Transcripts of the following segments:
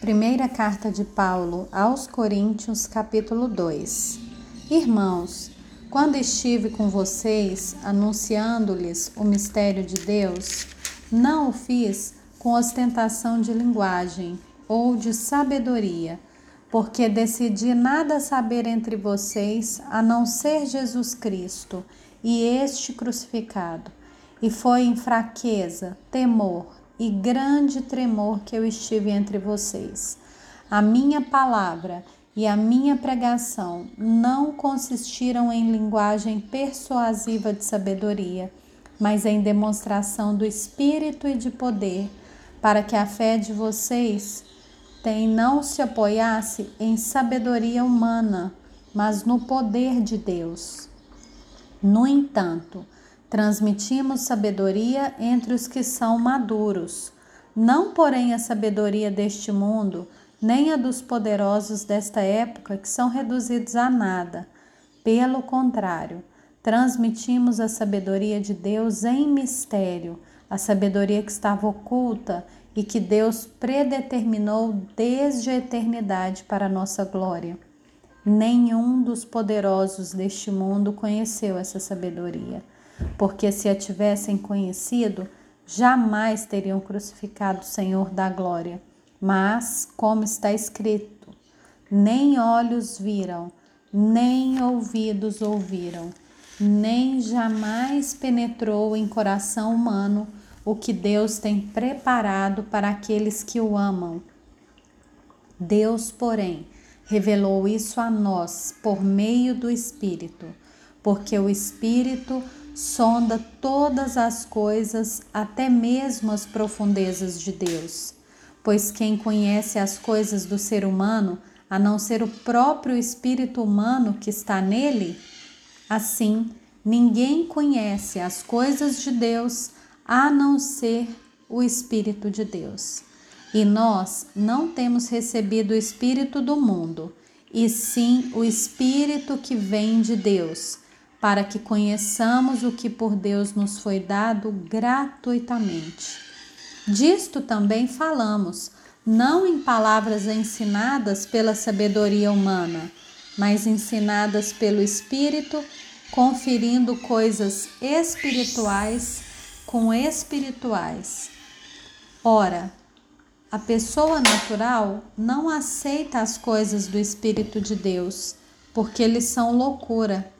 Primeira carta de Paulo aos Coríntios, capítulo 2. Irmãos, quando estive com vocês anunciando-lhes o mistério de Deus, não o fiz com ostentação de linguagem ou de sabedoria, porque decidi nada saber entre vocês a não ser Jesus Cristo e este crucificado. E foi em fraqueza, temor, e grande tremor que eu estive entre vocês. A minha palavra e a minha pregação não consistiram em linguagem persuasiva de sabedoria, mas em demonstração do Espírito e de poder, para que a fé de vocês tem não se apoiasse em sabedoria humana, mas no poder de Deus. No entanto, Transmitimos sabedoria entre os que são maduros, não porém a sabedoria deste mundo, nem a dos poderosos desta época que são reduzidos a nada. Pelo contrário, transmitimos a sabedoria de Deus em mistério, a sabedoria que estava oculta e que Deus predeterminou desde a eternidade para a nossa glória. Nenhum dos poderosos deste mundo conheceu essa sabedoria porque se a tivessem conhecido, jamais teriam crucificado o Senhor da glória. Mas, como está escrito, nem olhos viram, nem ouvidos ouviram, nem jamais penetrou em coração humano o que Deus tem preparado para aqueles que o amam. Deus, porém, revelou isso a nós por meio do Espírito, porque o Espírito sonda todas as coisas, até mesmo as profundezas de Deus. Pois quem conhece as coisas do ser humano, a não ser o próprio espírito humano que está nele? Assim, ninguém conhece as coisas de Deus a não ser o Espírito de Deus. E nós não temos recebido o Espírito do mundo, e sim o Espírito que vem de Deus para que conheçamos o que por Deus nos foi dado gratuitamente. Disto também falamos, não em palavras ensinadas pela sabedoria humana, mas ensinadas pelo Espírito, conferindo coisas espirituais com espirituais. Ora, a pessoa natural não aceita as coisas do Espírito de Deus, porque eles são loucura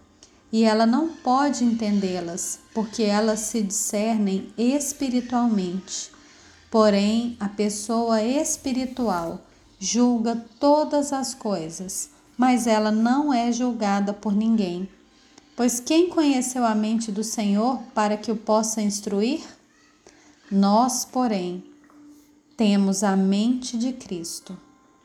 e ela não pode entendê-las, porque elas se discernem espiritualmente. Porém, a pessoa espiritual julga todas as coisas, mas ela não é julgada por ninguém. Pois quem conheceu a mente do Senhor para que o possa instruir? Nós, porém, temos a mente de Cristo.